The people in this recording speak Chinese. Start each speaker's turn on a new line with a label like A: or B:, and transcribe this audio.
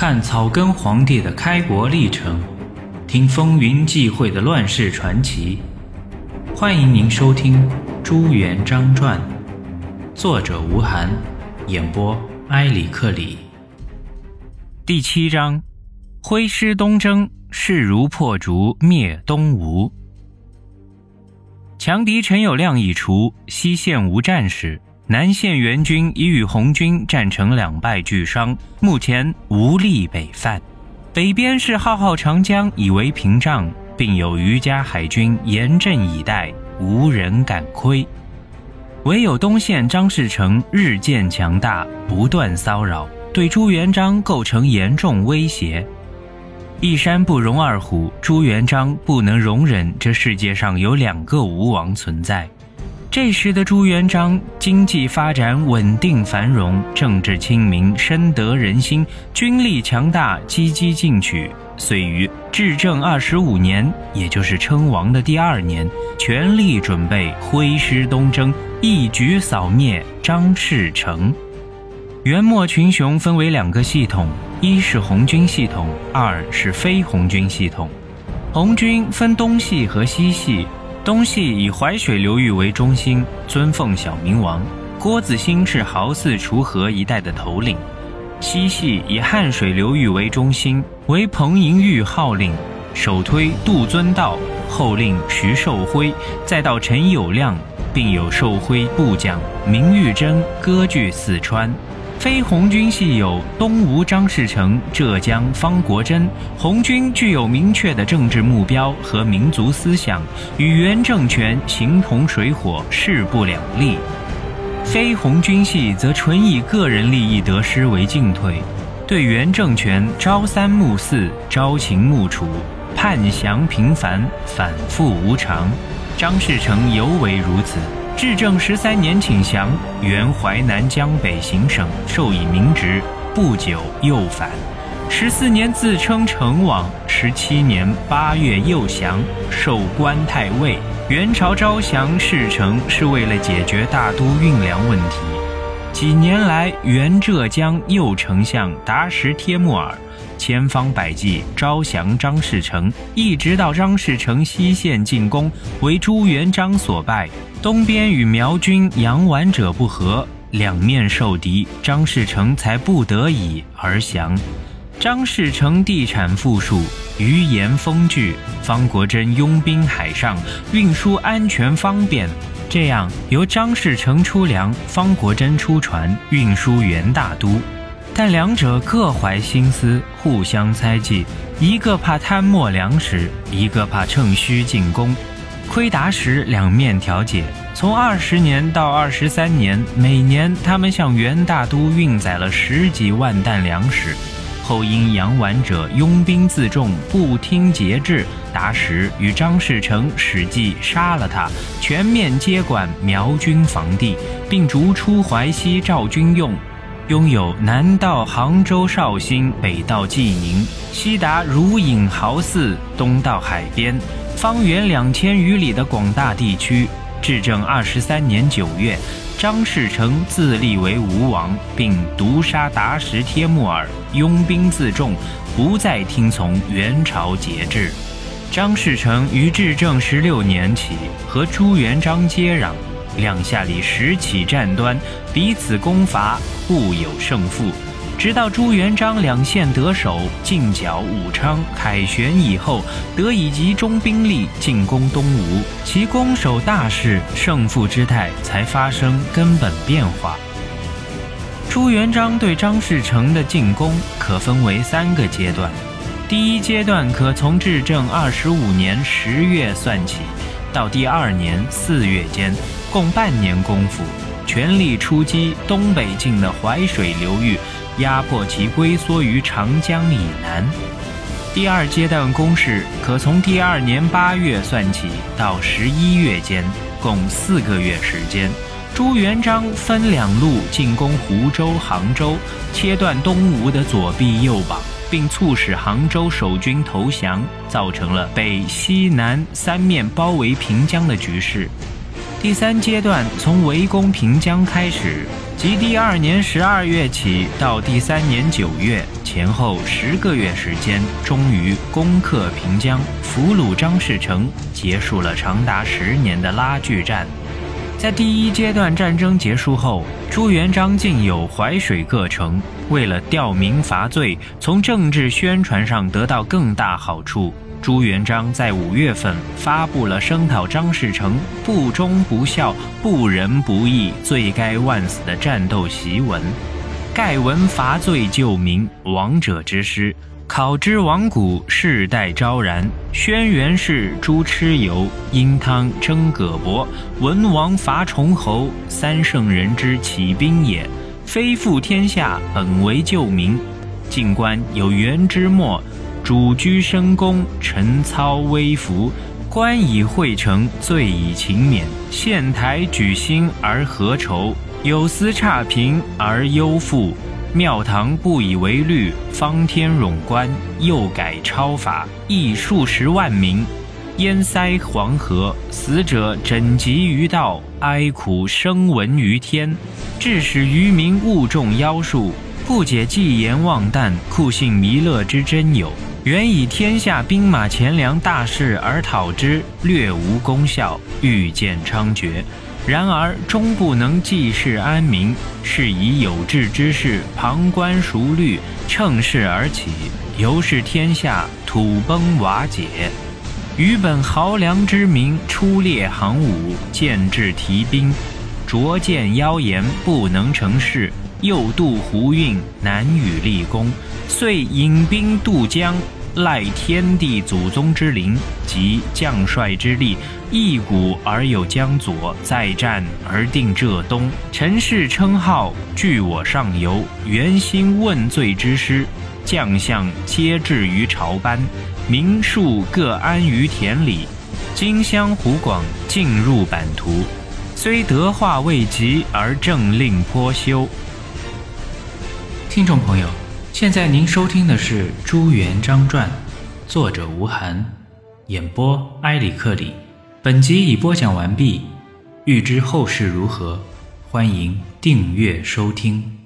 A: 看草根皇帝的开国历程，听风云际会的乱世传奇。欢迎您收听《朱元璋传》，作者吴晗，演播埃里克里。第七章：挥师东征，势如破竹，灭东吴。强敌陈友谅已除，西线无战事。南线援军已与红军战成两败俱伤，目前无力北犯。北边是浩浩长江以为屏障，并有余家海军严阵以待，无人敢窥。唯有东线张士诚日渐强大，不断骚扰，对朱元璋构成严重威胁。一山不容二虎，朱元璋不能容忍这世界上有两个吴王存在。这时的朱元璋经济发展稳定繁荣，政治清明，深得人心，军力强大，积极进取。遂于至正二十五年，也就是称王的第二年，全力准备挥师东征，一举扫灭张士诚。元末群雄分为两个系统，一是红军系统，二是非红军系统。红军分东系和西系。东系以淮水流域为中心，尊奉小明王，郭子兴是濠泗锄禾一带的头领；西系以汉水流域为中心，为彭莹玉号令，首推杜遵道，后令徐寿辉，再到陈友谅，并有寿辉部将。明玉珍割据四川。非红军系有东吴张士诚、浙江方国珍。红军具有明确的政治目标和民族思想，与原政权形同水火，势不两立。非红军系则纯以个人利益得失为进退，对原政权朝三暮四、朝秦暮楚，叛降频繁，反复无常。张士诚尤为如此。至正十三年请降，原淮南江北行省，授以明职。不久又反。十四年自称成王，十七年八月又降，授官太尉。元朝招降事成是为了解决大都运粮问题。几年来，原浙江右丞相达什帖木儿。千方百计招降张士诚，一直到张士诚西线进攻，为朱元璋所败。东边与苗军杨完者不和，两面受敌，张士诚才不得已而降。张士诚地产富庶，鱼盐丰聚，方国珍拥兵海上，运输安全方便。这样由张士诚出粮，方国珍出船，运输元大都。但两者各怀心思，互相猜忌，一个怕贪没粮食，一个怕趁虚进攻。亏达时两面调解，从二十年到二十三年，每年他们向元大都运载了十几万担粮食。后因杨完者拥兵自重，不听节制，达时与张士诚使计杀了他，全面接管苗军防地，并逐出淮西赵军用。拥有南到杭州绍兴，北到济宁，西达如影濠泗，东到海边，方圆两千余里的广大地区。至正二十三年九月，张士诚自立为吴王，并毒杀达什帖木儿，拥兵自重，不再听从元朝节制。张士诚于至正十六年起和朱元璋接壤。两下里时起战端，彼此攻伐，互有胜负。直到朱元璋两线得手，进剿武昌、凯旋以后，得以集中兵力进攻东吴，其攻守大势、胜负之态才发生根本变化。朱元璋对张士诚的进攻可分为三个阶段，第一阶段可从至正二十五年十月算起。到第二年四月间，共半年功夫，全力出击东北境的淮水流域，压迫其龟缩于长江以南。第二阶段攻势可从第二年八月算起，到十一月间，共四个月时间。朱元璋分两路进攻湖州、杭州，切断东吴的左臂右膀。并促使杭州守军投降，造成了北西南三面包围平江的局势。第三阶段从围攻平江开始，即第二年十二月起到第三年九月前后十个月时间，终于攻克平江，俘虏张士诚，结束了长达十年的拉锯战。在第一阶段战争结束后，朱元璋竟有淮水各城，为了吊民伐罪，从政治宣传上得到更大好处。朱元璋在五月份发布了声讨张士诚不忠不孝、不仁不义、罪该万死的战斗檄文。盖文伐罪救民，亡者之师，考之亡古，世代昭然。轩辕氏朱蚩尤，殷汤征葛伯，文王伐崇侯，三圣人之起兵也。非复天下，本为救民。静观有元之末。主居深宫，臣操微服，官以惠成，罪以勤勉。县台举兴而何愁，有司差评而忧富。庙堂不以为律，方天冗官，又改超法，役数十万民。淹塞黄河，死者枕藉于道，哀苦声闻于天，致使愚民误中妖术，不解计言妄诞，酷信弥勒之真有。原以天下兵马钱粮大事而讨之，略无功效，愈见猖獗。然而终不能济世安民，是以有志之士旁观熟虑，乘势而起，由是天下土崩瓦解。余本豪良之民，出列行伍，建制提兵，拙见妖言，不能成事。又渡湖运，难与立功，遂引兵渡江。赖天地祖宗之灵及将帅之力，一鼓而有江左，再战而定浙东。陈氏称号，据我上游，元兴问罪之师，将相皆至于朝班，民庶各安于田里。今湘湖广，进入版图，虽德化未及，而政令颇修。听众朋友。现在您收听的是《朱元璋传》，作者吴晗，演播埃里克里。本集已播讲完毕。欲知后事如何，欢迎订阅收听。